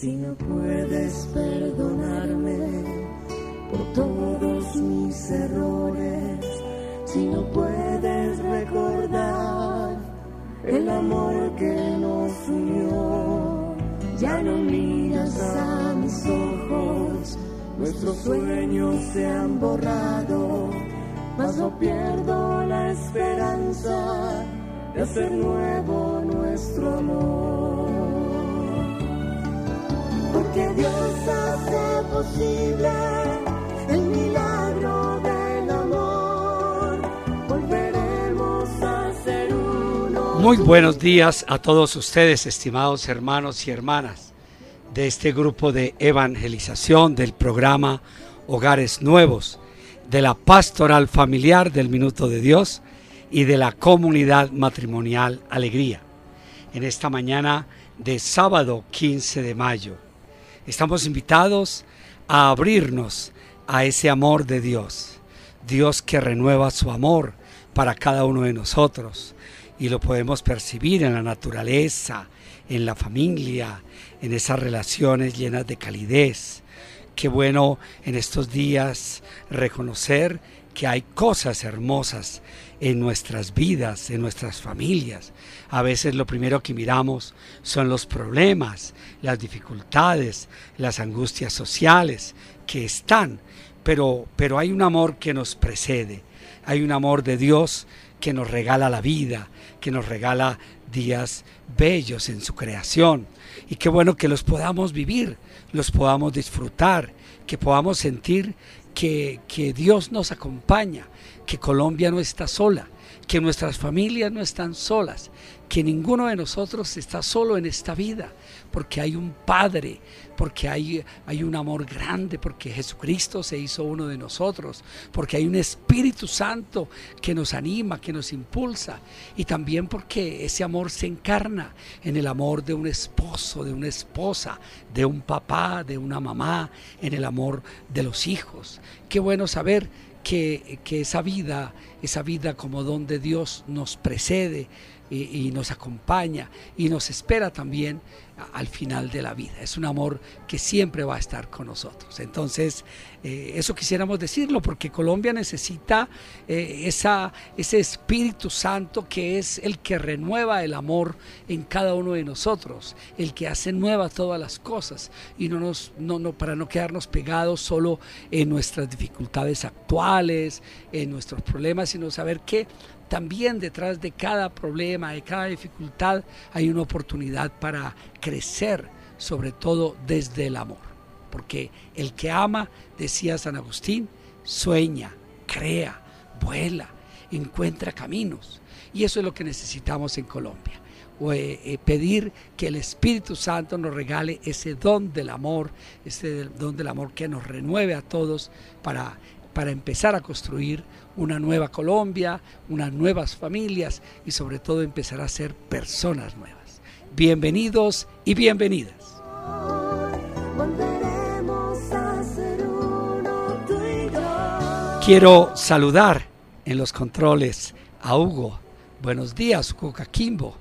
si no puedes perdonarme por todos mis errores, si no puedes recordar el amor que nos unió, ya no miras a mis ojos, nuestros sueños se han borrado, mas no pierdo la esperanza de hacer nuevo nuestro amor Dios hace posible el milagro del amor. Volveremos a ser uno. Muy buenos días a todos ustedes, estimados hermanos y hermanas de este grupo de evangelización del programa Hogares Nuevos, de la pastoral familiar del Minuto de Dios y de la comunidad matrimonial Alegría. En esta mañana de sábado 15 de mayo Estamos invitados a abrirnos a ese amor de Dios. Dios que renueva su amor para cada uno de nosotros. Y lo podemos percibir en la naturaleza, en la familia, en esas relaciones llenas de calidez. Qué bueno en estos días reconocer que hay cosas hermosas en nuestras vidas, en nuestras familias. A veces lo primero que miramos son los problemas, las dificultades, las angustias sociales que están, pero, pero hay un amor que nos precede, hay un amor de Dios que nos regala la vida, que nos regala días bellos en su creación. Y qué bueno que los podamos vivir, los podamos disfrutar, que podamos sentir que, Dios nos acompaña, que Colombia no está sola, que nuestras familias no están solas, que ninguno de nosotros está solo en esta vida, porque hay un Padre, porque hay, hay un amor grande, porque Jesucristo se hizo uno de nosotros, porque hay un Espíritu Santo que nos anima, que nos impulsa, y también porque ese amor se encarna en el amor de un esposo, de una esposa, de un papá, de una mamá, en el amor de los hijos. Qué bueno saber que, que esa vida, esa vida como don de Dios nos precede y, nos acompaña y nos espera también al final de la vida. Es un amor que siempre va a estar con nosotros. Entonces, eh, eso quisiéramos decirlo porque Colombia necesita eh, esa, ese Espíritu Santo que es el que renueva el amor en cada uno de nosotros, el que hace nuevas todas las cosas y no nos, no, no, para no quedarnos pegados solo en nuestras dificultades actuales, en nuestros problemas, sino saber que también detrás de cada problema, de cada dificultad, hay una oportunidad para crecer, sobre todo desde el amor. Porque el que ama, decía San Agustín, sueña, crea, vuela, encuentra caminos. Y eso es lo que necesitamos en Colombia. Eh, eh, pedir que el Espíritu Santo nos regale ese don del amor, ese don del amor que nos renueve a todos para para empezar a construir una nueva Colombia, unas nuevas familias y sobre todo empezar a ser personas nuevas. Bienvenidos y bienvenidas. Quiero saludar en los controles a Hugo. Buenos días, Cuca Kimbo.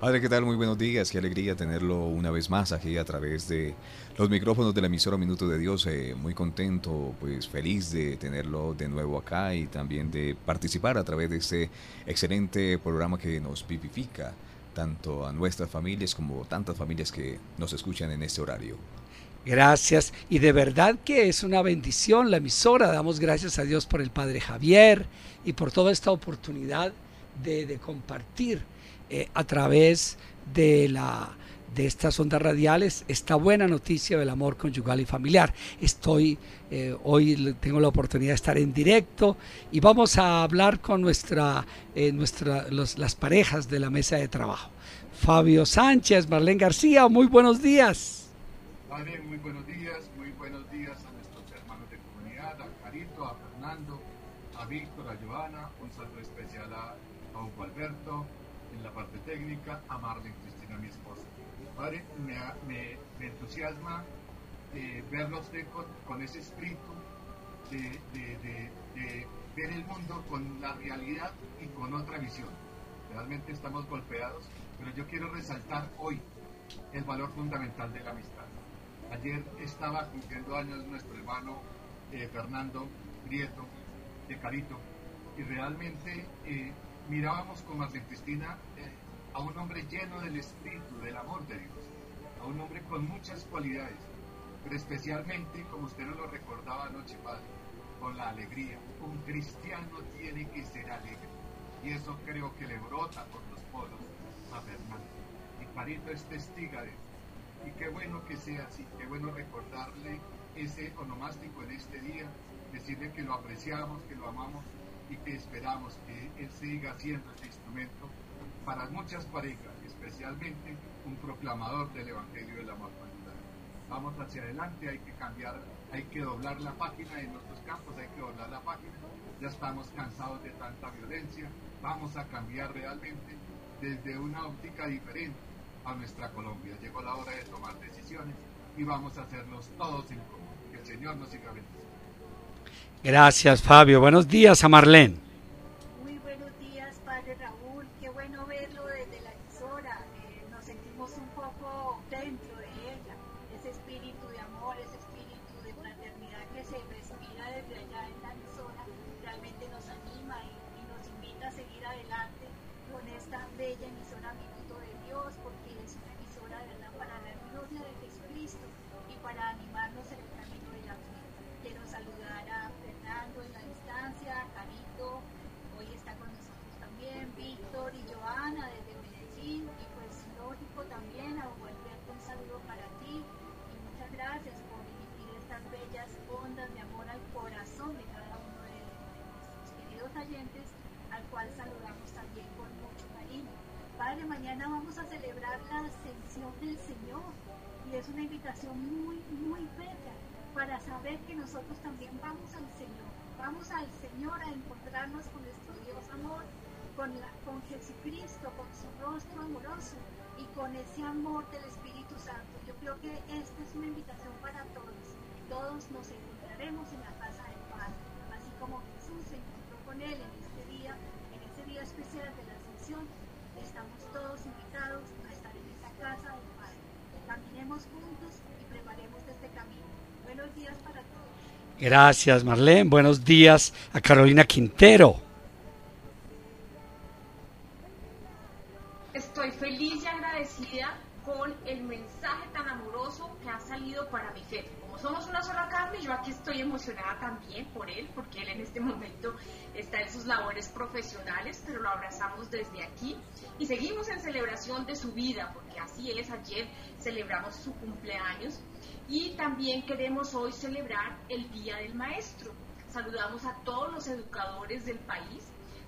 Padre, ¿qué tal? Muy buenos días. Qué alegría tenerlo una vez más aquí a través de los micrófonos de la emisora Minuto de Dios. Eh, muy contento, pues feliz de tenerlo de nuevo acá y también de participar a través de este excelente programa que nos vivifica tanto a nuestras familias como tantas familias que nos escuchan en este horario. Gracias. Y de verdad que es una bendición la emisora. Damos gracias a Dios por el Padre Javier y por toda esta oportunidad de compartir eh, a través de la de estas ondas radiales esta buena noticia del amor conyugal y familiar. Estoy eh, hoy tengo la oportunidad de estar en directo y vamos a hablar con nuestra, eh, nuestra las parejas de la mesa de trabajo. Fabio Sánchez, Marlene García, muy buenos días. muy buenos días, muy buenos días a nuestros hermanos de comunidad, a Carito, a Fernando, a Víctor, a Joana, un saludo especial a, Hugo Alberto, parte técnica, a Marlene. Padre, me, entusiasma eh, verlo usted con, ese espíritu de, ver el mundo con la realidad y con otra visión. Realmente estamos golpeados, pero yo quiero resaltar hoy el valor fundamental de la amistad. Ayer estaba cumpliendo años nuestro hermano eh, Fernando Prieto de Carito y realmente eh, mirábamos con eh, a un hombre lleno del espíritu, del amor de Dios, a un hombre con muchas cualidades, pero especialmente, como usted nos lo recordaba anoche, Padre, con la alegría. Un cristiano tiene que ser alegre y eso creo que le brota por los poros a Fernando. Y Carito es testiga de eso. Y qué bueno que sea así, qué bueno recordarle ese onomástico en este día, decirle que lo apreciamos, que lo amamos y que esperamos que Él siga siendo ese instrumento para muchas parejas, especialmente un proclamador del Evangelio del Amor Vamos hacia adelante, hay que cambiar, hay que doblar la página en nuestros campos, hay que doblar la página. Ya estamos cansados de tanta violencia, vamos a cambiar realmente desde una óptica diferente a nuestra Colombia. Llegó la hora de tomar decisiones y vamos a hacerlos todos en común. Que el Señor nos siga bendiciendo. Gracias, Fabio. Buenos días a Marlene. Adelante con esta bella emisora Minuto de Dios, porque es una emisora de verdad para la gloria de Jesucristo y para animarnos en el camino de la vida. Quiero saludar a Fernando en la distancia, a Carito, hoy está con nosotros también, Víctor y Joana desde Medellín, y pues lógico también a Alberto un saludo para ti, y muchas gracias por emitir estas bellas ondas de amor al corazón de cada uno de, nuestros queridos oyentes, saludamos también con mucho cariño. Padre, mañana vamos a celebrar la ascensión del Señor y es una invitación muy, muy bella para saber que nosotros también vamos al Señor, vamos al Señor a encontrarnos con nuestro Dios amor, con, con Jesucristo, con su rostro amoroso y con ese amor del Espíritu Santo. Yo creo que esta es una invitación para todos. Todos nos encontraremos en la casa del Padre, así como Jesús se encontró con Él en este especial de la ascensión. Estamos todos invitados a estar en esa casa del Padre. Caminemos juntos y preparemos este camino. Buenos días para todos. Gracias, Marlene. Buenos días a Carolina Quintero. Estoy feliz y agradecida con el mensaje tan amoroso que ha salido para mi fe. Como somos una sola carne, yo aquí estoy emocionada también por él, porque él en este momento está en sus labores profesionales, pero lo abrazamos desde aquí y seguimos en celebración de su vida, porque así es, ayer celebramos su cumpleaños y también queremos hoy celebrar el Día del Maestro. Saludamos a todos los educadores del país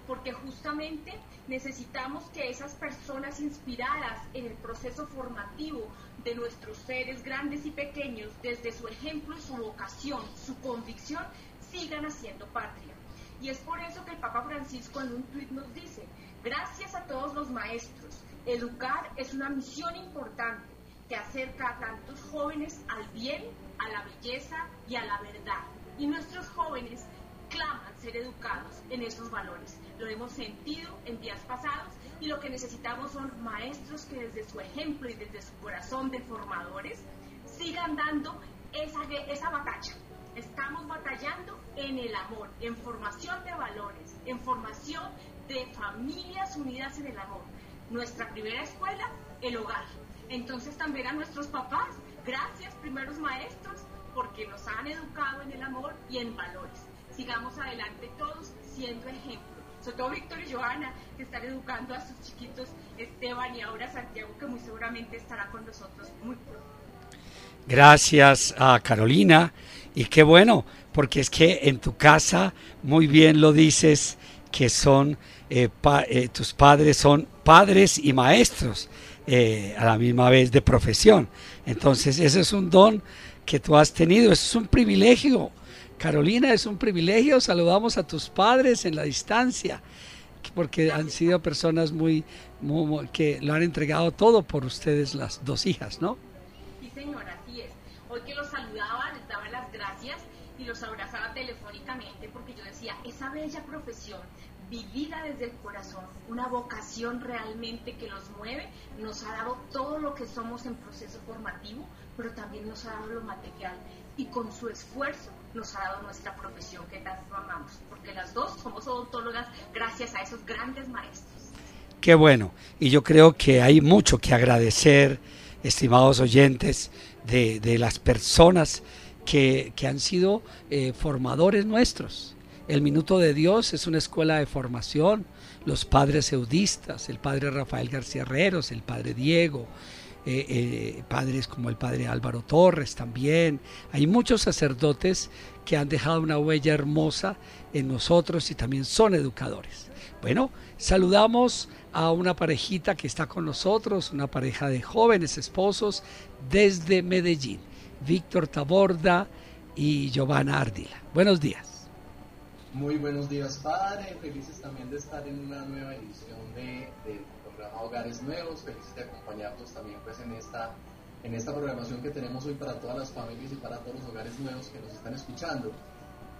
porque justamente necesitamos que esas personas inspiradas en el proceso formativo de nuestros seres grandes y pequeños, desde su ejemplo su vocación, su convicción, sigan haciendo patria. Y es por eso que el Papa Francisco en un tuit nos dice, gracias a todos los maestros, educar es una misión importante que acerca a tantos jóvenes al bien, a la belleza y a la verdad. Y nuestros jóvenes claman ser educados en esos valores. Lo hemos sentido en días pasados y lo que necesitamos son maestros que desde su ejemplo y desde su corazón de formadores sigan dando esa, esa batalla. Estamos batallando en el amor, en formación de valores, en formación de familias unidas en el amor. Nuestra primera escuela, el hogar. Entonces también a nuestros papás, gracias primeros maestros, porque nos han educado en el amor y en valores sigamos adelante todos siendo ejemplo. Sobre todo Víctor y Joana, que están educando a sus chiquitos, Esteban y ahora Santiago, que muy seguramente estará con nosotros muy pronto. Gracias a Carolina. Y qué bueno, porque es que en tu casa muy bien lo dices que son eh, pa, eh, tus padres son padres y maestros eh, a la misma vez de profesión. Entonces, ese es un don que tú has tenido, eso es un privilegio Carolina, es un privilegio. Saludamos a tus padres en la distancia, porque han sido personas muy, muy, que lo han entregado todo por ustedes, las dos hijas, ¿no? Sí, señora, así es. Hoy que los saludaba, les daba las gracias y los abrazaba telefónicamente porque yo decía, esa bella profesión vivida desde el corazón, una vocación realmente que los mueve, nos ha dado todo lo que somos en proceso formativo, pero también nos ha dado lo material y con su esfuerzo nos ha dado nuestra profesión que tanto amamos, porque las dos somos odontólogas gracias a esos grandes maestros. Qué bueno, y yo creo que hay mucho que agradecer, estimados oyentes, de, de las personas que, han sido eh, formadores nuestros. El Minuto de Dios es una escuela de formación. Los padres eudistas, el padre Rafael García Herreros, el padre Diego, eh, eh, padres como el padre Álvaro Torres también. Hay muchos sacerdotes que han dejado una huella hermosa en nosotros y también son educadores. Bueno, saludamos a una parejita que está con nosotros, una pareja de jóvenes esposos desde Medellín, Víctor Taborda y Giovanna Ardila. Buenos días. Muy buenos días, padre. Felices también de estar en una nueva edición de, programa Hogares Nuevos. Felices de acompañarnos también pues en esta, en esta programación que tenemos hoy para todas las familias y para todos los hogares nuevos que nos están escuchando.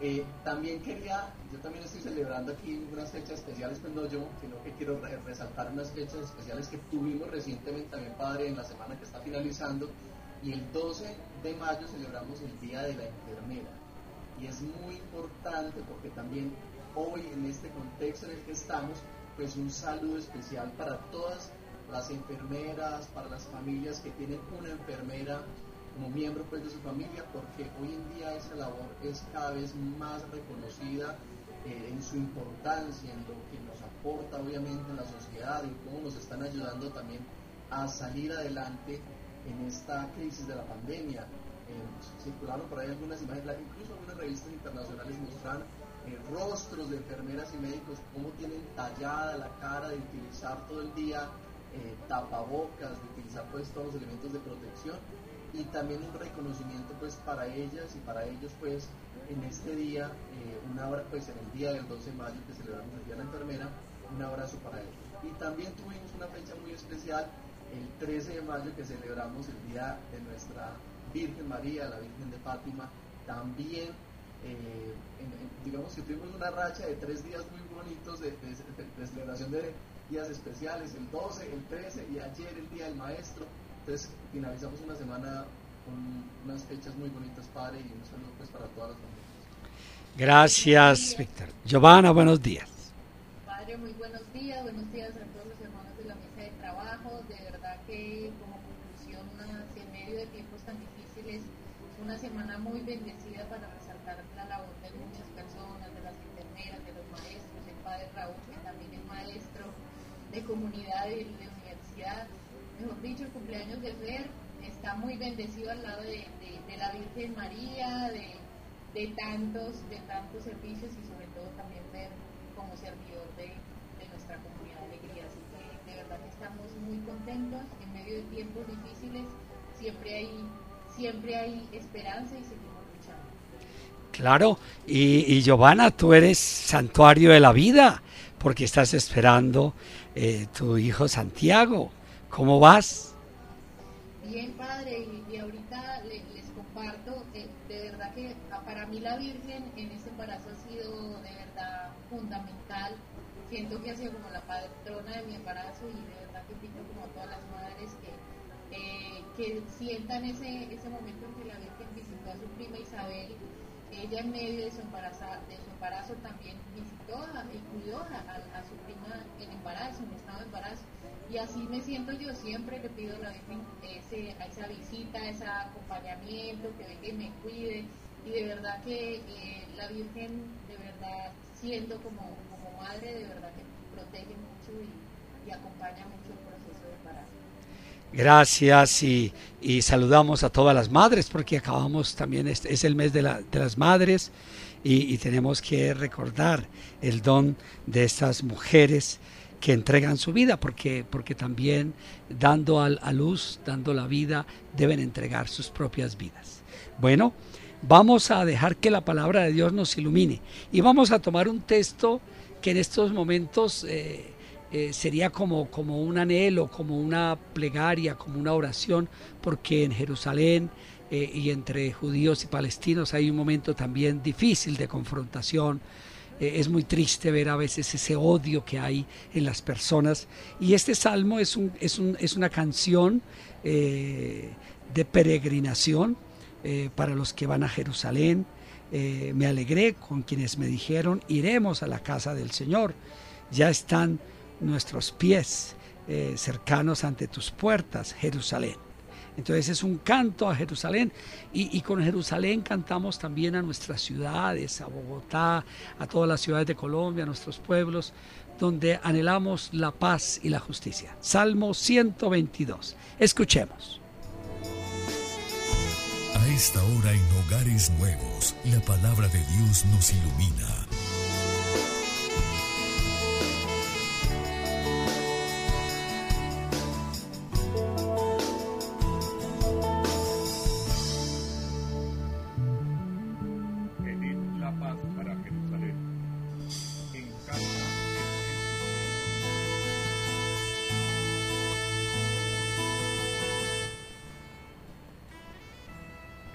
Eh, también quería, yo también estoy celebrando aquí unas fechas especiales, pues no yo, sino que quiero re- resaltar unas fechas especiales que tuvimos recientemente también, padre, en la semana que está finalizando. Y el 12 de mayo celebramos el Día de la Enfermera. Y es muy importante porque también hoy en este contexto en el que estamos, pues un saludo especial para todas las enfermeras, para las familias que tienen una enfermera como miembro pues de su familia, porque hoy en día esa labor es cada vez más reconocida eh, en su importancia, en lo que nos aporta obviamente en la sociedad y cómo nos están ayudando también a salir adelante en esta crisis de la pandemia. Eh, circularon por ahí algunas imágenes, incluso algunas revistas internacionales mostraron eh, rostros de enfermeras y médicos, cómo tienen tallada la cara de utilizar todo el día eh, tapabocas, de utilizar pues todos los elementos de protección y también un reconocimiento pues para ellas y para ellos pues en este día, eh, un abrazo pues en el día del 12 de mayo que celebramos el Día de la Enfermera, un abrazo para ellos. Y también tuvimos una fecha muy especial, el 13 de mayo que celebramos el día de nuestra Virgen María, la Virgen de Fátima, también eh, en- en- digamos que tuvimos una racha de tres días muy bonitos de, de- de- de celebración de días especiales, el 12, el 13 y ayer el Día del Maestro. Entonces finalizamos una semana con unas fechas muy bonitas, Padre, y un saludo pues para todas las familias. Gracias, Víctor. Giovanna, buenos días. Padre, muy buenos días, buenos días a todos los hermanos de la mesa de trabajo. De verdad que como conclusión, una- en medio de tiempos tan difíciles, una semana muy bendecida para resaltar la labor de muchas personas, de las enfermeras, de los maestros, el padre Raúl, que también es maestro de comunidad y de universidad. Mejor dicho, el cumpleaños de Fer está muy bendecido al lado de, de- de la Virgen María, de, de tantos, de tantos servicios y sobre todo también ver como servidor de, de nuestra comunidad de alegría. Así que de verdad estamos muy contentos en medio de tiempos difíciles. Siempre hay, siempre hay esperanza y seguimos luchando. Claro, y, y Giovanna, tú eres santuario de la vida, porque estás esperando eh, tu hijo Santiago. ¿Cómo vas? Bien, padre, y, y ahorita le- les comparto, eh, de verdad que ah, para mí la Virgen en este embarazo ha sido de verdad fundamental. Siento que ha sido como la patrona de mi embarazo y de verdad que invito como a todas las madres que, eh, que sientan ese, ese momento en que la Virgen visitó a su prima Isabel. Ella en medio de su, embaraza- de su embarazo también visitó y cuidó a, su prima en embarazo, en estado de embarazo. Y así me siento yo, siempre le pido a la Virgen esa visita, ese acompañamiento, que venga y me cuide. Y de verdad que eh, la Virgen, de verdad, siendo como, madre, de verdad que protege mucho y, y acompaña mucho el proceso de embarazo. Gracias y, y saludamos a todas las madres porque acabamos también, este es el mes de, la- de las madres y, y tenemos que recordar el don de estas mujeres que entregan su vida porque, porque también dando al- a luz, dando la vida, deben entregar sus propias vidas. Bueno, vamos a dejar que la palabra de Dios nos ilumine y vamos a tomar un texto que en estos momentos... eh, eh, sería como, como un anhelo, como una plegaria, como una oración, porque en Jerusalén eh, y entre judíos y palestinos hay un momento también difícil de confrontación es muy triste ver a veces ese odio que hay en las personas. Y este salmo es, un, es, un, es una canción de peregrinación eh, para los que van a Jerusalén. me alegré con quienes me dijeron, iremos a la casa del Señor. Ya están nuestros pies cercanos ante tus puertas, Jerusalén. Entonces es un canto a Jerusalén y, con Jerusalén cantamos también a nuestras ciudades, a Bogotá, a todas las ciudades de Colombia, a nuestros pueblos, donde anhelamos la paz y la justicia. Salmo 122. Escuchemos. A esta hora en hogares nuevos, la palabra de Dios nos ilumina.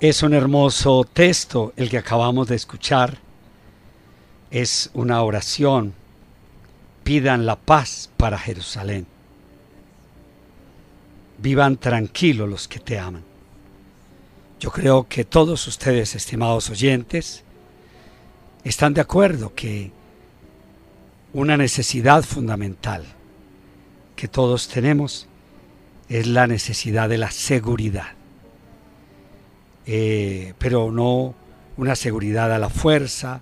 Es un hermoso texto el que acabamos de escuchar es una oración. Pidan la paz para Jerusalén. Vivan tranquilos los que te aman. Yo creo que todos ustedes, estimados oyentes, están de acuerdo que una necesidad fundamental que todos tenemos es la necesidad de la seguridad. Eh, pero no una seguridad a la fuerza,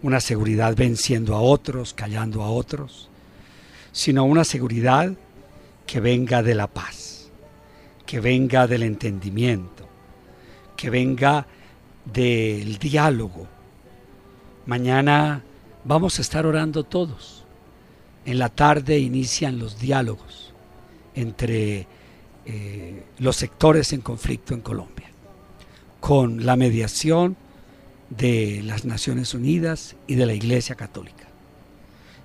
una seguridad venciendo a otros, callando a otros, sino una seguridad que venga de la paz, que venga del entendimiento, que venga del diálogo. Mañana vamos a estar orando todos. En la tarde inician los diálogos entre eh, los sectores en conflicto en Colombia, con la mediación de las Naciones Unidas y de la Iglesia Católica.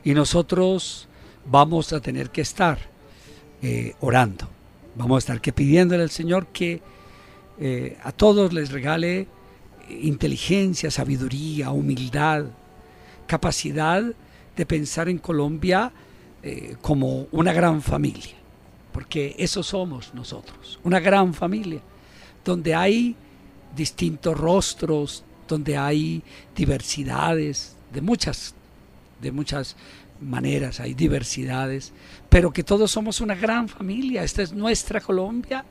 Y nosotros vamos a tener que estar eh, orando, vamos a estar que pidiéndole al Señor que eh, a todos les regale inteligencia, sabiduría, humildad, capacidad de pensar en Colombia eh, como una gran familia, porque eso somos nosotros, una gran familia, donde hay distintos rostros, donde hay diversidades de muchas, de muchas maneras, hay diversidades, pero que todos somos una gran familia. Esta es nuestra Colombia,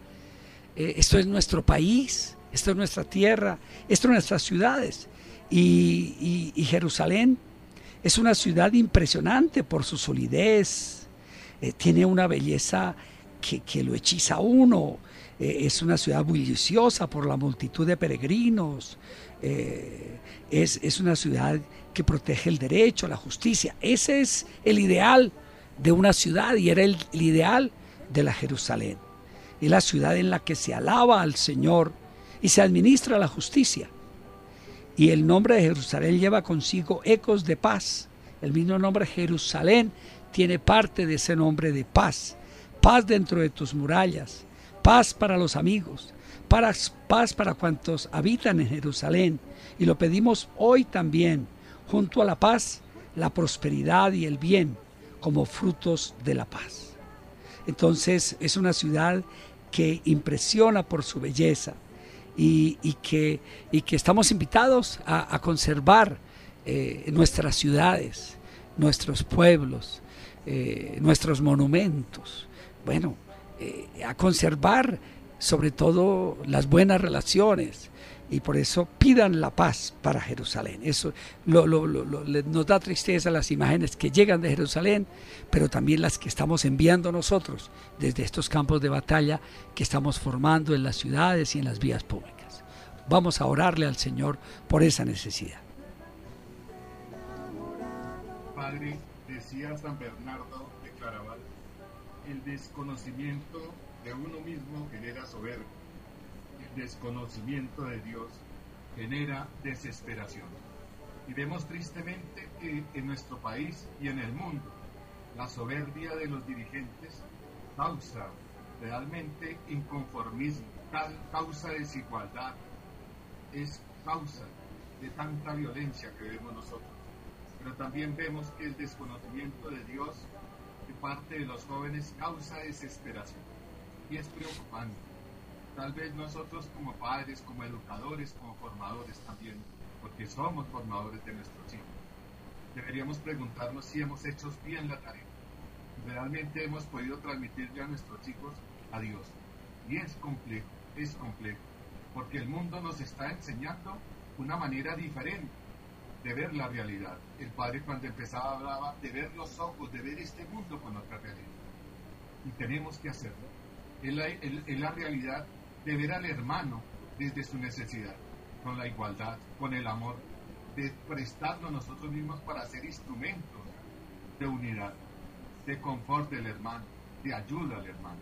eh, esto es nuestro país, esto es nuestra tierra, esto es nuestras ciudades. Y, Jerusalén es una ciudad impresionante por su solidez, eh, tiene una belleza que, que lo hechiza a uno. Eh, es una ciudad bulliciosa por la multitud de peregrinos, eh, es, una ciudad que protege el derecho, la justicia. Ese es el ideal de una ciudad y era el, el ideal de la Jerusalén. Es la ciudad en la que se alaba al Señor y se administra la justicia. Y el nombre de Jerusalén lleva consigo ecos de paz. El mismo nombre Jerusalén tiene parte de ese nombre de paz. Paz dentro de tus murallas, paz para los amigos, paz para cuantos habitan en Jerusalén. Y lo pedimos hoy también, junto a la paz, la prosperidad y el bien como frutos de la paz. Entonces es una ciudad que impresiona por su belleza y, que, y que, estamos invitados a, conservar eh, nuestras ciudades, nuestros pueblos, eh, nuestros monumentos. Bueno, eh, a conservar sobre todo las buenas relaciones y por eso pidan la paz para Jerusalén. Eso nos da tristeza las imágenes que llegan de Jerusalén, pero también las que estamos enviando nosotros desde estos campos de batalla que estamos formando en las ciudades y en las vías públicas. Vamos a orarle al Señor por esa necesidad. Padre, decía San Bernardo el desconocimiento de uno mismo genera soberbia desconocimiento de Dios genera desesperación. Y vemos tristemente que en nuestro país y en el mundo la soberbia de los dirigentes causa realmente inconformismo, causa desigualdad, es causa de tanta violencia que vemos nosotros. Pero también vemos que el desconocimiento de Dios parte de los jóvenes causa desesperación y es preocupante tal vez nosotros como padres, como educadores, como formadores también, porque somos formadores de nuestros hijos, deberíamos preguntarnos si hemos hecho bien la tarea. Realmente hemos podido transmitirle a nuestros hijos a Dios. Y es complejo, es complejo, porque el mundo nos está enseñando una manera diferente de ver la realidad. El padre cuando empezaba hablaba de ver los ojos, de ver este mundo con otra realidad. Y tenemos que hacerlo. Es la, es la realidad de ver al hermano desde su necesidad, con la igualdad, con el amor, de prestarnos nosotros mismos para ser instrumentos de unidad, de confort del hermano, de ayuda al hermano.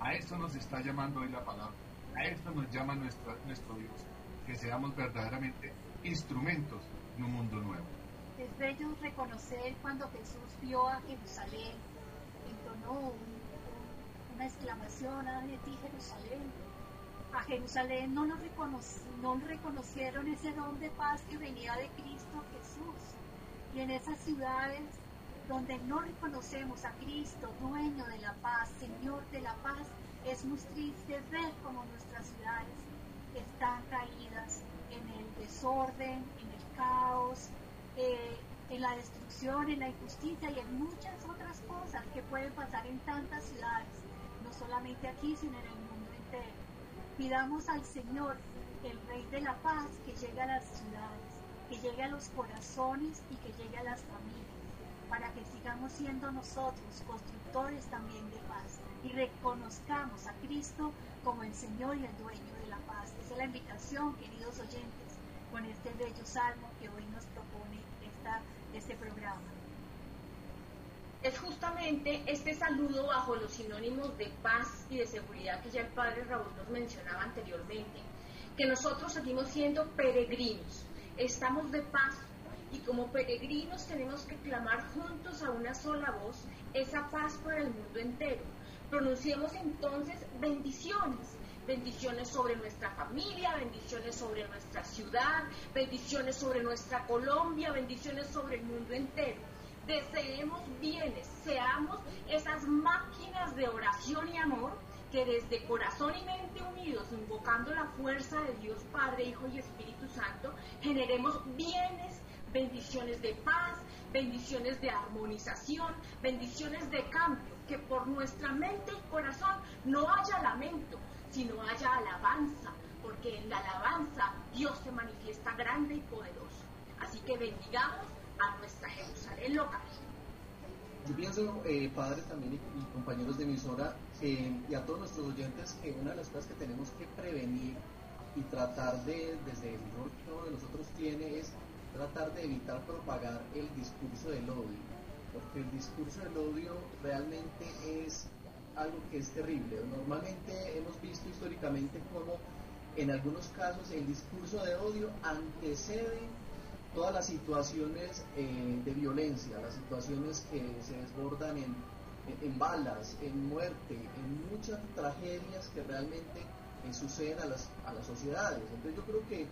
A eso nos está llamando hoy la palabra, a esto nos llama nuestro Dios, que seamos verdaderamente instrumentos de un mundo nuevo. Es bello reconocer cuando Jesús vio a Jerusalén, entonó una exclamación, a de ti Jerusalén, a Jerusalén no, nos no reconocieron ese don de paz que venía de Cristo Jesús. Y en esas ciudades donde no reconocemos a Cristo, dueño de la paz, Señor de la paz, es muy triste ver como nuestras ciudades están caídas en el desorden, en caos, eh, en la destrucción, en la injusticia y en muchas otras cosas que pueden pasar en tantas ciudades, no solamente aquí, sino en el mundo entero. Pidamos al Señor, el Rey de la Paz, que llegue a las ciudades, que llegue a los corazones y que llegue a las familias, para que sigamos siendo nosotros constructores también de paz y reconozcamos a Cristo como el Señor y el dueño de la paz. Esa es la invitación, queridos oyentes, con este bello salmo que hoy nos propone esta, este programa es justamente este saludo bajo los sinónimos de paz y de seguridad que ya el padre Raúl nos mencionaba anteriormente, que nosotros seguimos siendo peregrinos, estamos de paz y como peregrinos tenemos que clamar juntos a una sola voz esa paz para el mundo entero. Pronunciemos entonces bendiciones, bendiciones sobre nuestra familia, bendiciones sobre nuestra ciudad, bendiciones sobre nuestra Colombia, bendiciones sobre el mundo entero. Deseemos bienes, seamos esas máquinas de oración y amor que desde corazón y mente unidos, invocando la fuerza de Dios Padre, Hijo y Espíritu Santo, generemos bienes, bendiciones de paz, bendiciones de armonización, bendiciones de cambio, que por nuestra mente y corazón no haya lamento, sino haya alabanza, porque en la alabanza Dios se manifiesta grande y poderoso. Así que bendigamos a nuestra Jerusalén local. Yo pienso, eh, padre también y, compañeros de emisora, y a todos nuestros oyentes, que una de las cosas que tenemos que prevenir y tratar de, desde el rol que uno de nosotros tiene, es tratar de evitar propagar el discurso del odio, porque el discurso del odio realmente es algo que es terrible. Normalmente hemos visto históricamente cómo en algunos casos el discurso de odio antecede todas las situaciones eh, de violencia, las situaciones que se desbordan en, en, balas, en muerte, en muchas tragedias que realmente eh, suceden a las, a las sociedades. Entonces yo creo que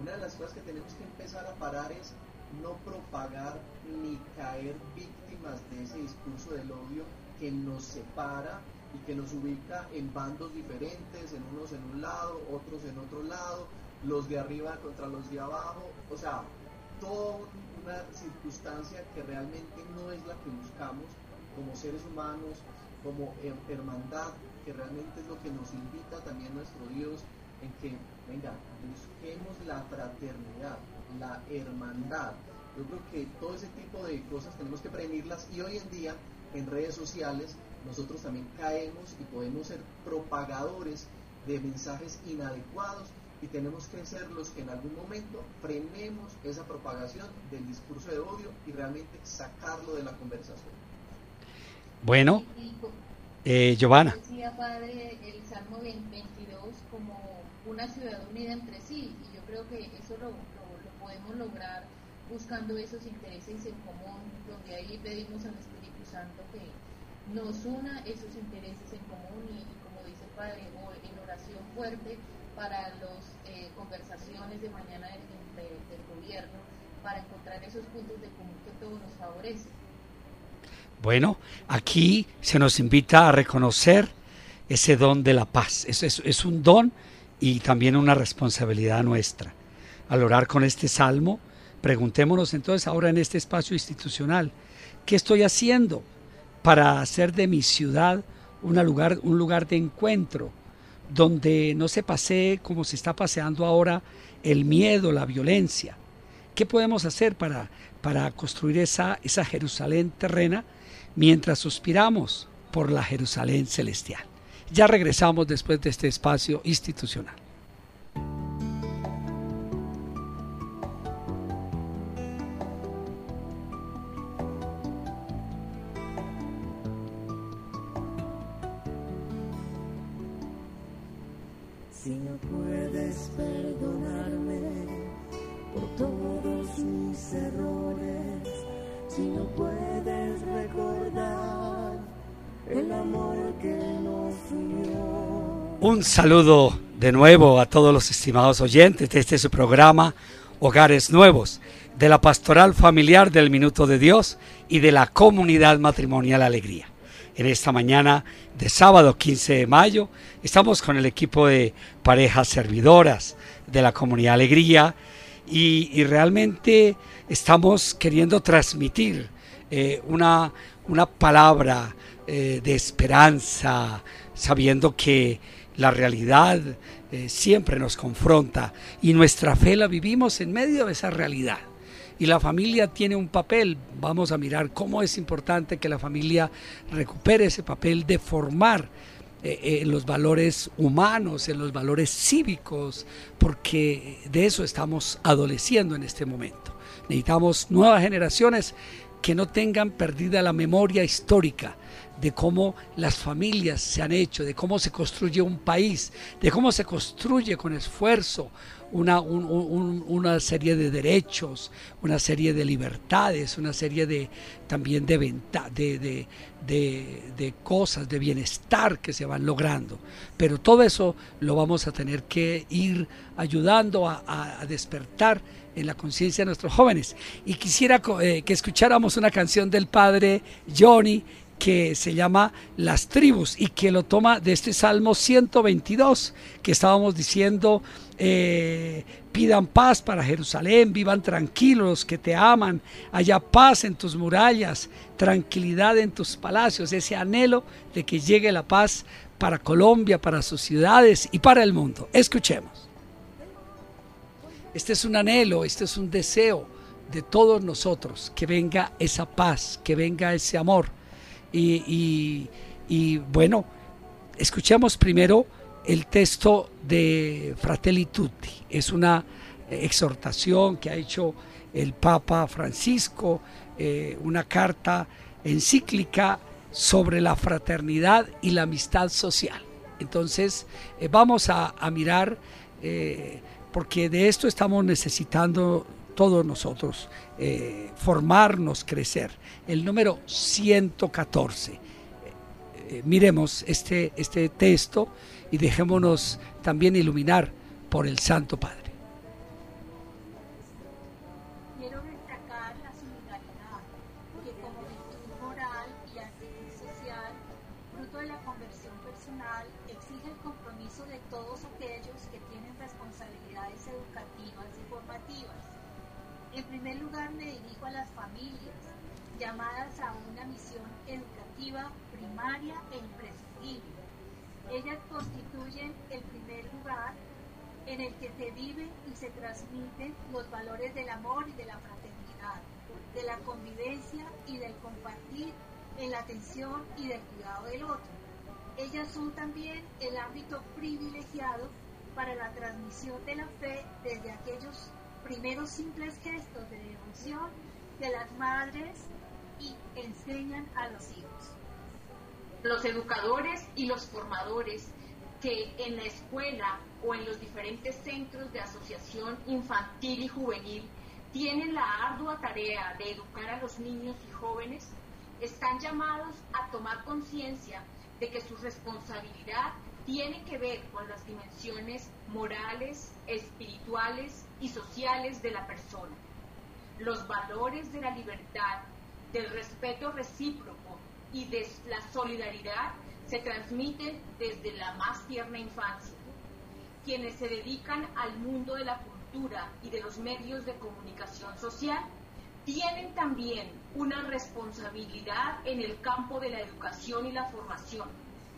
una de las cosas que tenemos que empezar a parar es no propagar ni caer víctimas de ese discurso del odio que nos separa y que nos ubica en bandos diferentes, en unos en un lado, otros en otro lado, los de arriba contra los de abajo. O sea, toda una circunstancia que realmente no es la que buscamos como seres humanos, como hermandad, que realmente es lo que nos invita también nuestro Dios en que, venga, busquemos la fraternidad, la hermandad. Yo creo que todo ese tipo de cosas tenemos que prevenirlas y hoy en día en redes sociales nosotros también caemos y podemos ser propagadores de mensajes inadecuados y tenemos que ser los que en algún momento frenemos esa propagación del discurso de odio y realmente sacarlo de la conversación. Bueno, eh, Giovanna. Decía Padre el Salmo 22 como una ciudad unida entre sí y yo creo que eso lo, lo podemos lograr buscando esos intereses en común, donde ahí pedimos al Espíritu Santo que nos una esos intereses en común y, como dice el Padre, en oración fuerte para las eh, conversaciones de mañana del, del gobierno, para encontrar esos puntos de común que todos nos favorecen. Bueno, aquí se nos invita a reconocer ese don de la paz. Es, es, es, un don y también una responsabilidad nuestra. Al orar con este salmo, preguntémonos entonces ahora en este espacio institucional, ¿qué estoy haciendo para hacer de mi ciudad una lugar, un lugar de encuentro, donde no se pasee como se está paseando ahora el miedo, la violencia? ¿Qué podemos hacer para, para construir esa, esa Jerusalén terrena? mientras suspiramos por la Jerusalén celestial. Ya regresamos después de este espacio institucional. Un saludo de nuevo a todos los estimados oyentes de este su programa Hogares Nuevos, de la Pastoral Familiar del Minuto de Dios y de la Comunidad Matrimonial Alegría. En esta mañana de sábado 15 de mayo estamos con el equipo de parejas servidoras de la Comunidad Alegría y, realmente estamos queriendo transmitir eh, una, una, palabra eh, de esperanza, sabiendo que la realidad eh, siempre nos confronta y nuestra fe la vivimos en medio de esa realidad. Y la familia tiene un papel, vamos a mirar cómo es importante que la familia recupere ese papel de formar en los valores humanos, en los valores cívicos, porque de eso estamos adoleciendo en este momento. Necesitamos nuevas generaciones que no tengan perdida la memoria histórica de cómo las familias se han hecho, de cómo se construye un país, de cómo se construye con esfuerzo una, un, un, una serie de derechos, una serie de libertades, una serie de también de, venta, de, de, de, cosas, de bienestar que se van logrando. Pero todo eso lo vamos a tener que ir ayudando a despertar en la conciencia de nuestros jóvenes. Y quisiera eh, que escucháramos una canción del padre Johnny que se llama Las tribus y que lo toma de este Salmo 122 que estábamos diciendo, eh, pidan paz para Jerusalén, vivan tranquilos los que te aman, haya paz en tus murallas, tranquilidad en tus palacios, ese anhelo de que llegue la paz para Colombia, para sus ciudades y para el mundo. Escuchemos. Este es un anhelo, este es un deseo de todos nosotros, que venga esa paz, que venga ese amor. Y, y, y bueno, escuchemos primero el texto de Fratelli Tutti. Es una exhortación que ha hecho el Papa Francisco, eh, una carta encíclica sobre la fraternidad y la amistad social. Entonces, eh, vamos a, a mirar, eh, porque de esto estamos necesitando todos nosotros, eh, formarnos, crecer. El número 114. Eh, miremos este, este texto y dejémonos también iluminar por el Santo Padre. Valores del amor y de la fraternidad, de la convivencia y del compartir en la atención y del cuidado del otro. Ellas son también el ámbito privilegiado para la transmisión de la fe desde aquellos primeros simples gestos de devoción de las madres y enseñan a los hijos. Los educadores y los formadores que en la escuela o en los diferentes centros de asociación infantil y juvenil tienen la ardua tarea de educar a los niños y jóvenes, están llamados a tomar conciencia de que su responsabilidad tiene que ver con las dimensiones morales, espirituales y sociales de la persona. Los valores de la libertad, del respeto recíproco y de la solidaridad se transmiten desde la más tierna infancia. Quienes se dedican al mundo de la cultura y de los medios de comunicación social tienen también una responsabilidad en el campo de la educación y la formación,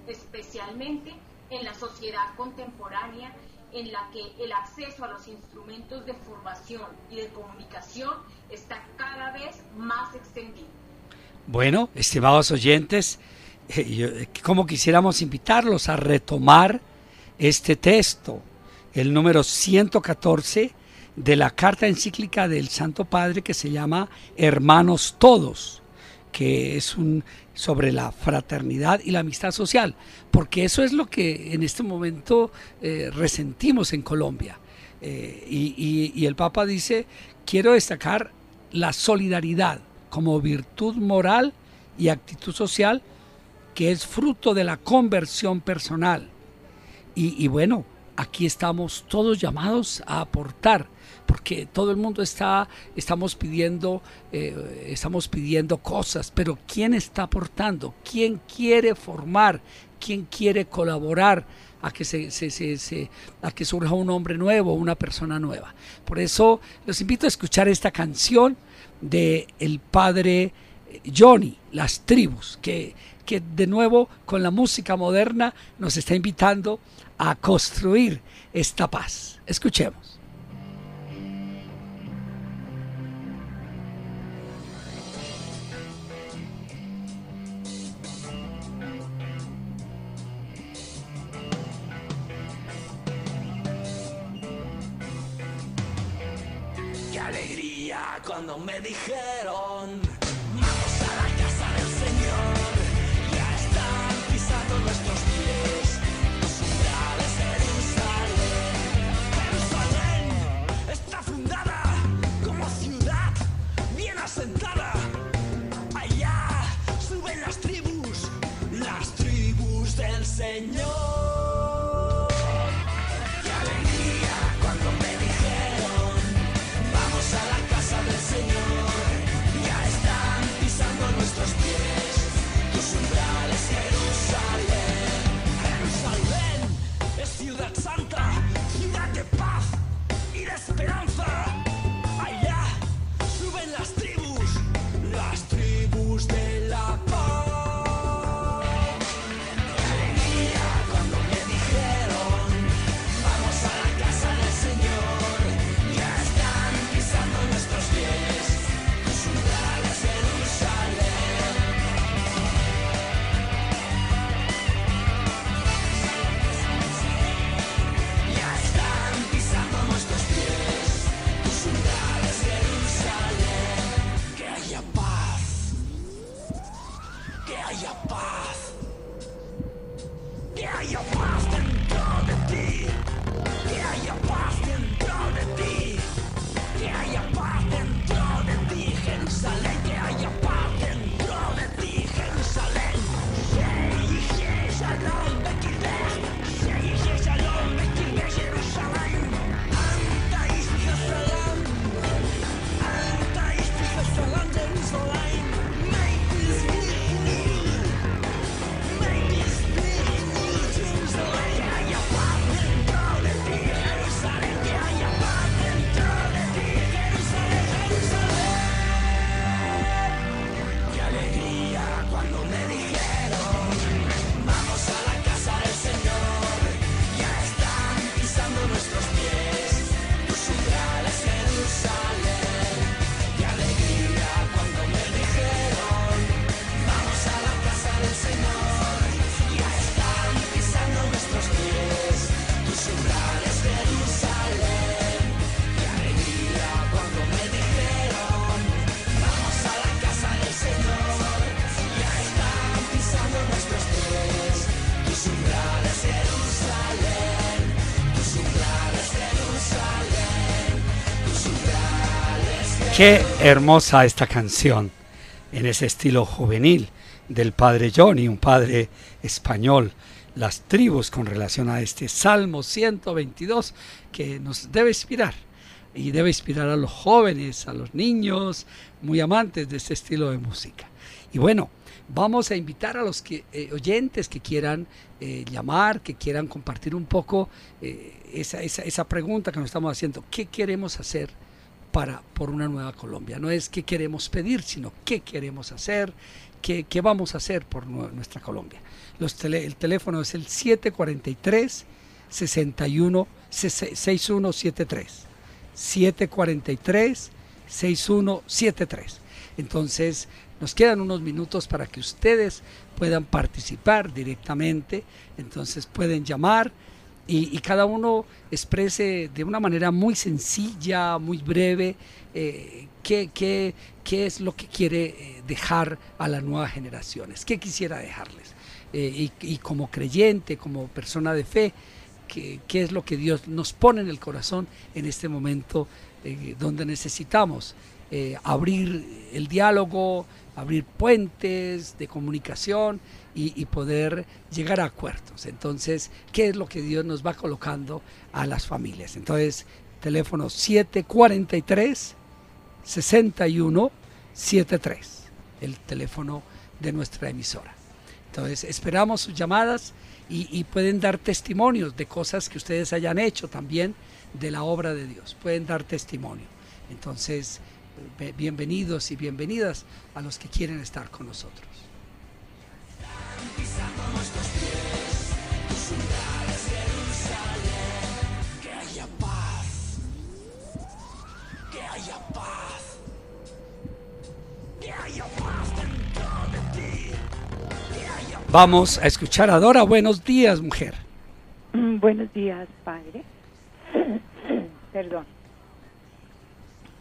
especialmente en la sociedad contemporánea en la que el acceso a los instrumentos de formación y de comunicación está cada vez más extendido. Bueno, estimados oyentes, eh, como quisiéramos invitarlos a retomar este texto, el número 114 de la carta encíclica del Santo Padre que se llama Hermanos Todos, que es un sobre la fraternidad y la amistad social, porque eso es lo que en este momento eh, resentimos en Colombia. Eh, y el Papa dice, quiero destacar la solidaridad como virtud moral y actitud social que es fruto de la conversión personal. Y, bueno, aquí estamos todos llamados a aportar, porque todo el mundo está, estamos pidiendo, eh, estamos pidiendo cosas, pero ¿quién está aportando? ¿Quién quiere formar? ¿Quién quiere colaborar? a que, se, se, a que surja un hombre nuevo, una persona nueva. Por eso los invito a escuchar esta canción de el padre Johnny, Las Tribus, que que de nuevo con la música moderna nos está invitando a construir esta paz. Escuchemos. Qué hermosa esta canción en ese estilo juvenil del padre Johnny, un padre español. Las tribus con relación a este Salmo 122 que nos debe inspirar y debe inspirar a los jóvenes, a los niños, muy amantes de este estilo de música. Y bueno, vamos a invitar a los eh, oyentes que quieran eh, llamar, que quieran compartir un poco eh, esa, esa pregunta que nos estamos haciendo. ¿Qué queremos hacer? Para, por una nueva Colombia. No es qué queremos pedir, sino qué queremos hacer, qué, qué vamos a hacer por nuestra Colombia. Los el teléfono es el 743 61 6173. 743 6173. Entonces, nos quedan unos minutos para que ustedes puedan participar directamente. Entonces, pueden llamar y, cada uno exprese de una manera muy sencilla, muy breve, eh, qué, qué, qué, es lo que quiere eh, dejar a las nuevas generaciones, qué quisiera dejarles. Eh, y, como creyente, como persona de fe, qué, qué, es lo que Dios nos pone en el corazón en este momento donde necesitamos abrir el diálogo, abrir puentes de comunicación y, poder llegar a acuerdos. Entonces, ¿qué es lo que Dios nos va colocando a las familias? Entonces, teléfono 743 6173, el teléfono de nuestra emisora. Entonces, esperamos sus llamadas y, y pueden dar testimonios de cosas que ustedes hayan hecho también de la obra de Dios. Pueden dar testimonio. Entonces, bienvenidos y bienvenidas a los que quieren estar con nosotros. Vamos a escuchar a Dora. Buenos días, mujer. Mm, buenos días, padre. Perdón.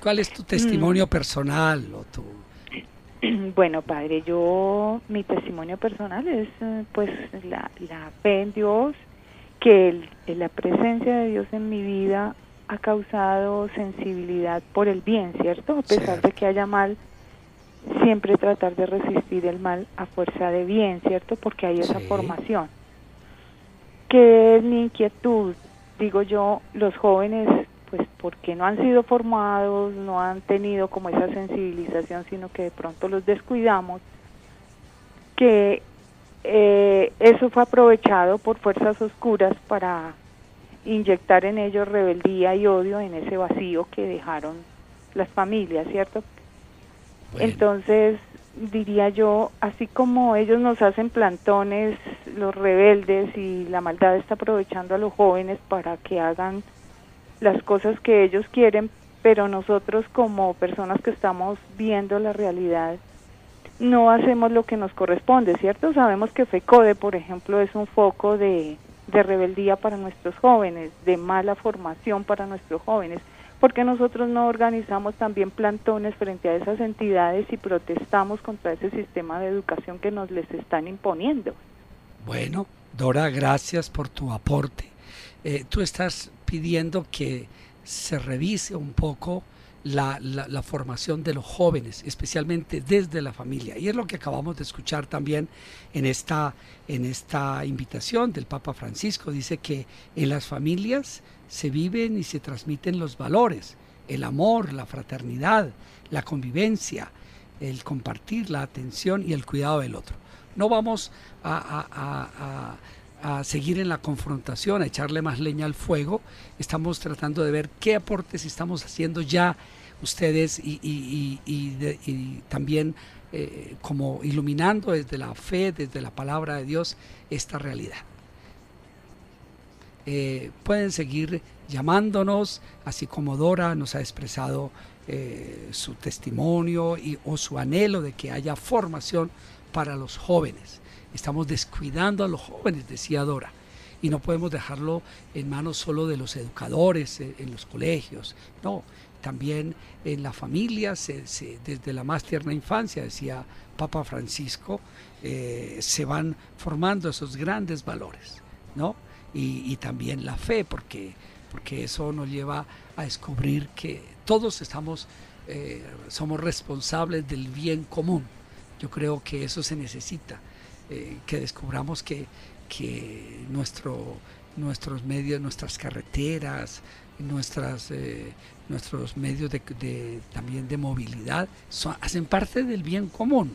¿Cuál es tu testimonio mm. personal o tu Bueno, padre, yo, mi testimonio personal es eh, pues la, la fe en Dios, que el, la presencia de Dios en mi vida ha causado sensibilidad por el bien, ¿cierto? A pesar de que haya mal, siempre tratar de resistir el mal a fuerza de bien, ¿cierto? Porque hay esa formación. Que es mi inquietud, digo yo, los jóvenes pues porque no han sido formados, no han tenido como esa sensibilización, sino que de pronto los descuidamos, que eh, eso fue aprovechado por fuerzas oscuras para inyectar en ellos rebeldía y odio en ese vacío que dejaron las familias, ¿cierto? Entonces, diría yo, así como ellos nos hacen plantones, los rebeldes y la maldad está aprovechando a los jóvenes para que hagan las cosas que ellos quieren, pero nosotros como personas que estamos viendo la realidad no hacemos lo que nos corresponde, ¿cierto? Sabemos que FECODE, por ejemplo, es un foco de, de rebeldía para nuestros jóvenes, de mala formación para nuestros jóvenes, porque nosotros no organizamos también plantones frente a esas entidades y protestamos contra ese sistema de educación que nos les están imponiendo. Bueno, Dora, gracias por tu aporte. Eh, tú estás pidiendo que se revise un poco la, la, formación de los jóvenes, especialmente desde la familia. Y es lo que acabamos de escuchar también en esta, en esta invitación del Papa Francisco. Dice que en las familias se viven y se transmiten los valores, el amor, la fraternidad, la convivencia, el compartir, la atención y el cuidado del otro. No vamos a a seguir en la confrontación, a echarle más leña al fuego. Estamos tratando de ver qué aportes estamos haciendo ya ustedes y, también eh, como iluminando desde la fe, desde la palabra de Dios, esta realidad. Eh, pueden seguir llamándonos, así como Dora nos ha expresado eh, su testimonio y, o su anhelo de que haya formación para los jóvenes. Estamos descuidando a los jóvenes, decía Dora, y no podemos dejarlo en manos solo de los educadores eh, en, los colegios, no, también en la familia, desde la más tierna infancia, decía Papa Francisco, se van formando esos grandes valores, ¿no? Y, también la fe, porque, porque eso nos lleva a descubrir que todos estamos eh, somos responsables del bien común. Yo creo que eso se necesita, eh, que descubramos que, que nuestro, nuestros medios, nuestras carreteras, nuestras, eh, nuestros medios de, de- también de movilidad son, hacen parte del bien común.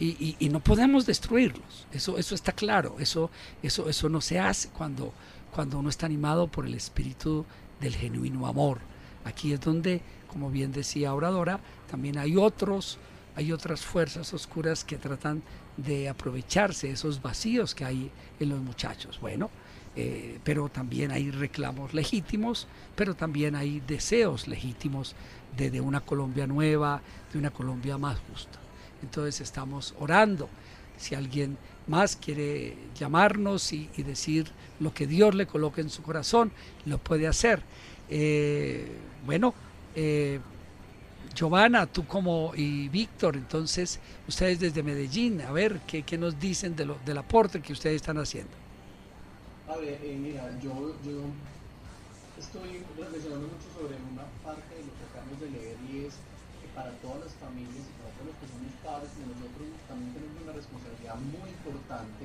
Y, y- no podemos destruirlos. Eso, eso está claro. Eso, eso, eso no se hace cuando, cuando uno está animado por el espíritu del genuino amor. Aquí es donde, como bien decía Oradora, también hay otros, hay otras fuerzas oscuras que tratan de aprovecharse esos vacíos que hay en los muchachos. Bueno, eh, pero también hay reclamos legítimos, pero también hay deseos legítimos de, de una Colombia nueva, de una Colombia más justa. Entonces estamos orando. Si alguien más quiere llamarnos y, decir lo que Dios le coloque en su corazón, lo puede hacer. Eh, bueno, eh, Giovanna, tú como y Víctor, entonces ustedes desde Medellín, a ver qué, qué nos dicen de lo, del aporte que ustedes están haciendo. A ver, eh, mira, yo, yo estoy reflexionando mucho sobre una parte de lo que acabamos de leer y es que para todas las familias los que somos padres, nosotros también tenemos una responsabilidad muy importante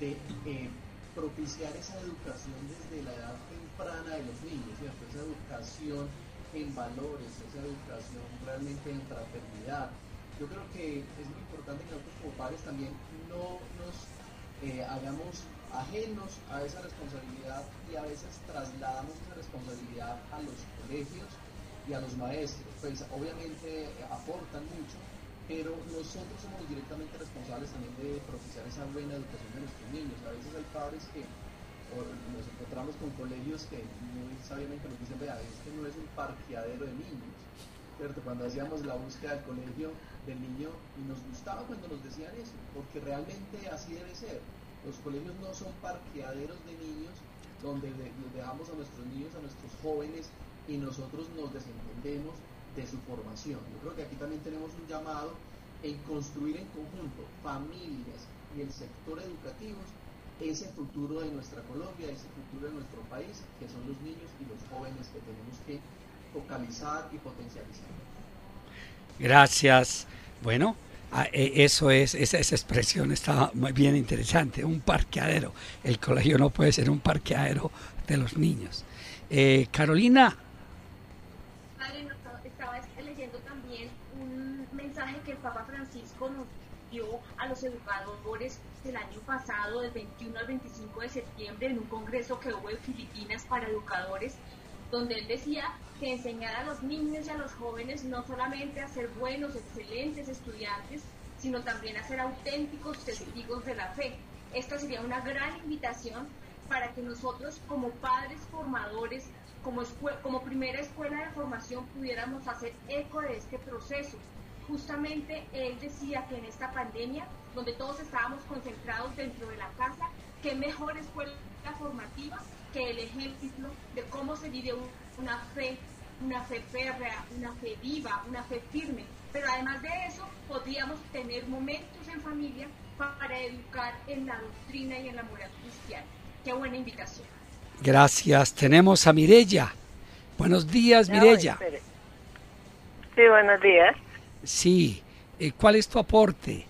de eh, propiciar esa educación desde la edad temprana de los niños, ¿cierto? Esa educación en valores, esa educación realmente en fraternidad. Yo creo que es muy importante que nosotros como padres también no nos eh, hagamos ajenos a esa responsabilidad y a veces trasladamos esa responsabilidad a los colegios y a los maestros. Pues obviamente aportan mucho, pero nosotros somos directamente responsables también de propiciar esa buena educación de nuestros niños. A veces hay padres que nos encontramos con colegios que muy sabiamente nos dicen, vea, este no es un parqueadero de niños, ¿cierto? Cuando hacíamos la búsqueda del colegio del niño y nos gustaba cuando nos decían eso, porque realmente así debe ser. Los colegios no son parqueaderos de niños donde dejamos a nuestros niños, a nuestros jóvenes y nosotros nos desentendemos de su formación. Yo creo que aquí también tenemos un llamado en construir en conjunto familias y el sector educativo ese futuro de nuestra Colombia, ese futuro de nuestro país, que son los niños y los jóvenes que tenemos que focalizar y potencializar. Gracias. Bueno, ah, eh, eso es, esa, esa expresión está muy bien interesante, un parqueadero. El colegio no puede ser un parqueadero de los niños. Eh, Carolina, Padre, nos estaba- estaba leyendo también un mensaje que el Papa Francisco nos dio a los educadores el año pasado, del 21 al 25 de septiembre, en un congreso que hubo en Filipinas para educadores, donde él decía que enseñar a los niños y a los jóvenes no solamente a ser buenos, excelentes estudiantes, sino también a ser auténticos testigos de la fe. Esta sería una gran invitación para que nosotros como padres formadores, como, como primera escuela de formación, pudiéramos hacer eco de este proceso. Justamente él decía que en esta pandemia, donde todos estábamos concentrados dentro de la casa, qué mejor escuela formativa que el ejemplo de cómo se vive un- una fe, una fe férrea, una fe viva, una fe firme. Pero además de eso, podríamos tener momentos en familia para educar en la doctrina y en la moral cristiana. Qué buena invitación. gracias. Tenemos a Mirella. Buenos días, Mirella. Sí, buenos días. Sí, eh, ¿cuál es tu aporte?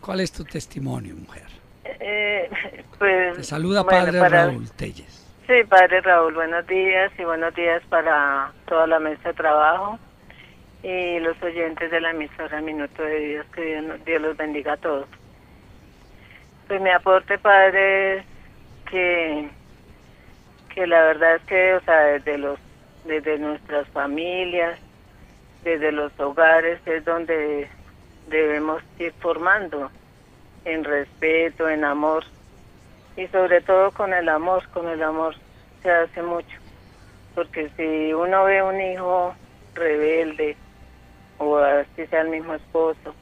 ¿Cuál es tu testimonio, mujer? Eh, pues, Te saluda bueno, Padre para- Raúl Telles. Sí, Padre Raúl, buenos días y buenos días para toda la mesa de trabajo y los oyentes de la emisora Minuto de Dios, que Dios, Dios los bendiga a todos. Pues mi aporte, Padre, es que, que la verdad es que, o sea, desde, los, desde nuestras familias, desde los hogares, es donde debemos ir formando en respeto, en amor y sobre todo con el amor, con el amor se hace mucho. Porque si uno ve un hijo rebelde o así sea el mismo esposo,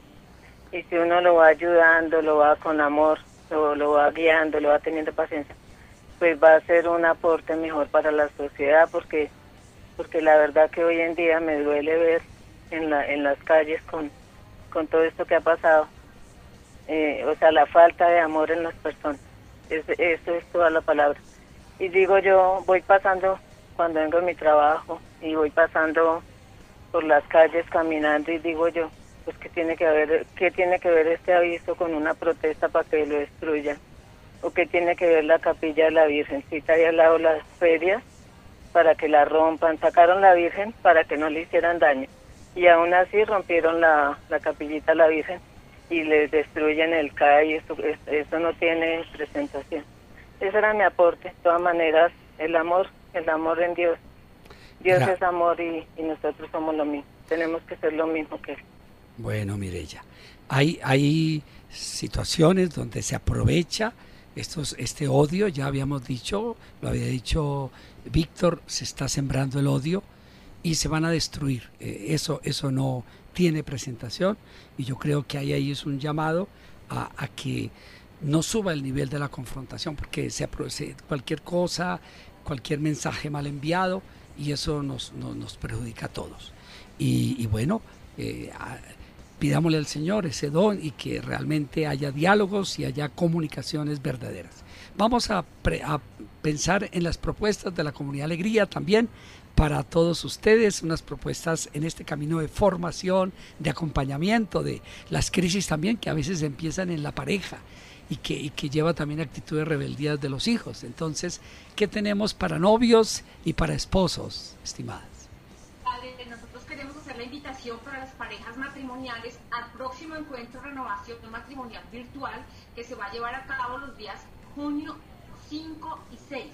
y si uno lo va ayudando, lo va con amor, lo, lo va guiando, lo va teniendo paciencia, pues va a ser un aporte mejor para la sociedad porque porque la verdad que hoy en día me duele ver en, la, en las calles con, con todo esto que ha pasado, eh, o sea, la falta de amor en las personas. Es, eso es toda la palabra. Y digo yo, voy pasando, cuando vengo de mi trabajo, y voy pasando por las calles caminando y digo yo, pues qué tiene que ver, qué tiene que ver este aviso con una protesta para que lo destruyan, o qué tiene que ver la capilla de la Virgencita ahí al lado las ferias para que la rompan, sacaron la Virgen para que no le hicieran daño y aún así rompieron la, la capillita la Virgen y les destruyen el CAI, eso, eso no tiene presentación. Ese era mi aporte, de todas maneras, el amor, el amor en Dios. Dios es amor y, y nosotros somos lo mismo, tenemos que ser lo mismo que Él. Bueno, Mirella, hay, hay situaciones donde se aprovecha estos, este odio, ya habíamos dicho, lo había dicho Víctor, se está sembrando el odio y se van a destruir. Eh, eso, eso no tiene presentación y yo creo que ahí, ahí es un llamado a, a que no suba el nivel de la confrontación, porque se, se, cualquier cosa, cualquier mensaje mal enviado, y eso nos, nos, nos perjudica a todos. Y, y bueno, eh, a, pidámosle al Señor ese don y que realmente haya diálogos y haya comunicaciones verdaderas. Vamos a, pre, a pensar en las propuestas de la comunidad Alegría también para todos ustedes, unas propuestas en este camino de formación, de acompañamiento, de las crisis también que a veces empiezan en la pareja y que, y que lleva también actitudes rebeldías de los hijos. Entonces, ¿qué tenemos para novios y para esposos, estimadas? nosotros queremos hacer la invitación para las parejas matrimoniales al próximo encuentro renovación matrimonial virtual que se va a llevar a cabo los días junio 5 y 6.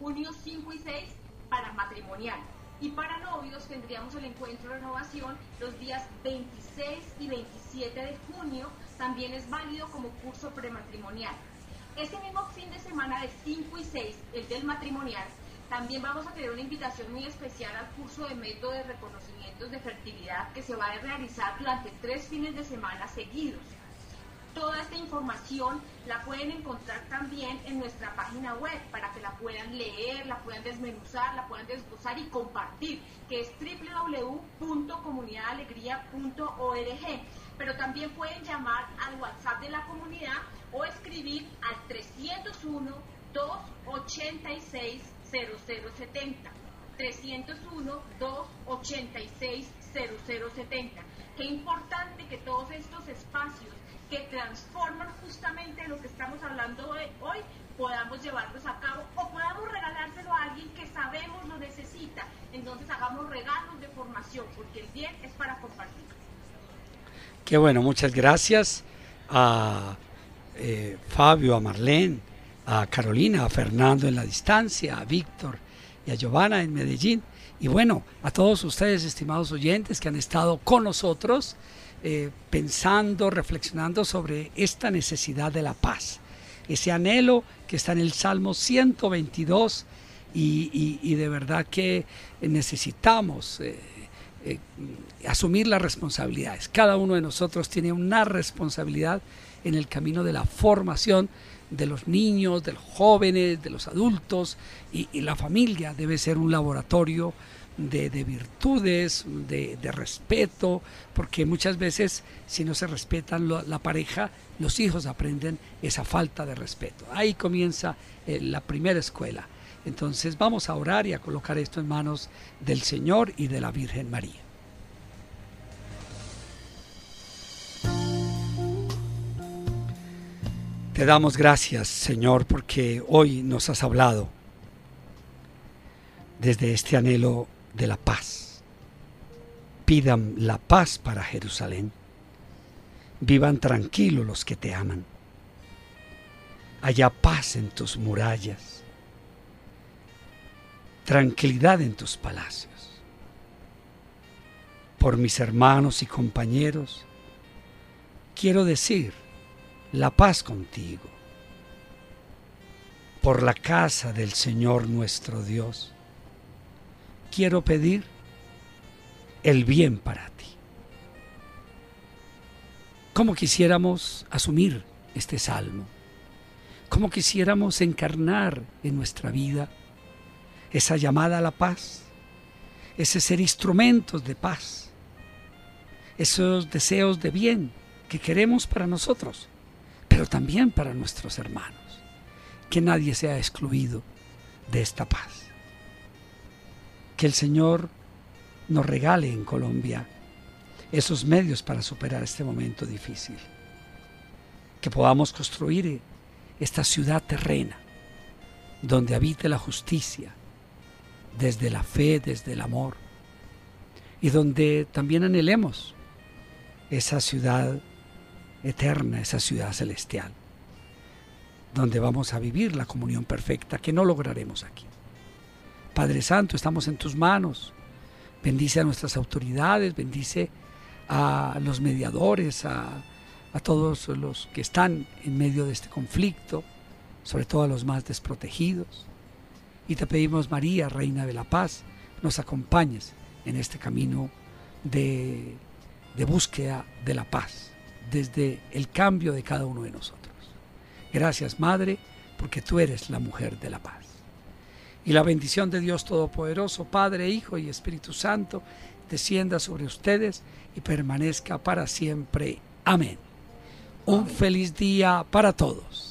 Junio 5 y 6 para matrimonial. Y para novios tendríamos el encuentro de renovación los días 26 y 27 de junio. También es válido como curso prematrimonial. Ese mismo fin de semana de 5 y 6, el del matrimonial, también vamos a tener una invitación muy especial al curso de método de reconocimientos de fertilidad que se va a realizar durante tres fines de semana seguidos. Toda esta información la pueden encontrar también en nuestra página web para que la puedan leer, la puedan desmenuzar, la puedan desglosar y compartir, que es www.comunidadalegría.org. Pero también pueden llamar al WhatsApp de la comunidad o escribir al 301 286 0070. 301 286 0070. Qué importante que todos estos espacios que transforman justamente lo que estamos hablando hoy, hoy, podamos llevarlos a cabo o podamos regalárselo a alguien que sabemos lo necesita. Entonces hagamos regalos de formación, porque el bien es para compartir. Qué bueno, muchas gracias a eh, Fabio, a Marlene, a Carolina, a Fernando en la distancia, a Víctor y a Giovanna en Medellín. Y bueno, a todos ustedes, estimados oyentes, que han estado con nosotros eh, pensando, reflexionando sobre esta necesidad de la paz, ese anhelo que está en el Salmo 122 y, y, de verdad que necesitamos eh, eh, asumir las responsabilidades. Cada uno de nosotros tiene una responsabilidad en el camino de la formación de los niños, de los jóvenes, de los adultos y la familia debe ser un laboratorio de, de virtudes, de, de, respeto, porque muchas veces si no se respetan la pareja, los hijos aprenden esa falta de respeto. Ahí comienza eh, la primera escuela. Entonces vamos a orar y a colocar esto en manos del Señor y de la Virgen María. Te damos gracias, Señor, porque hoy nos has hablado desde este anhelo de la paz. Pidan la paz para Jerusalén. Vivan tranquilos los que te aman. Haya paz en tus murallas. Tranquilidad en tus palacios. Por mis hermanos y compañeros, quiero decir la paz contigo. Por la casa del Señor nuestro Dios quiero pedir el bien para ti. ¿Cómo quisiéramos asumir este salmo? ¿Cómo quisiéramos encarnar en nuestra vida esa llamada a la paz? Ese ser instrumentos de paz. Esos deseos de bien que queremos para nosotros, pero también para nuestros hermanos. Que nadie sea excluido de esta paz que el Señor nos regale en Colombia esos medios para superar este momento difícil. Que podamos construir esta ciudad terrena donde habite la justicia, desde la fe, desde el amor, y donde también anhelemos esa ciudad eterna, esa ciudad celestial, donde vamos a vivir la comunión perfecta que no lograremos aquí. Padre Santo, estamos en tus manos. Bendice a nuestras autoridades, bendice a los mediadores, a, todos los que están en medio de este conflicto, sobre todo a los más desprotegidos. Y te pedimos, María, Reina de la Paz, nos acompañes en este camino de búsqueda de la paz, desde el cambio de cada uno de nosotros. Gracias, Madre, porque tú eres la mujer de la paz. Y la bendición de Dios Todopoderoso, Padre, Hijo y Espíritu Santo, descienda sobre ustedes y permanezca para siempre. Amén. Un feliz día para todos.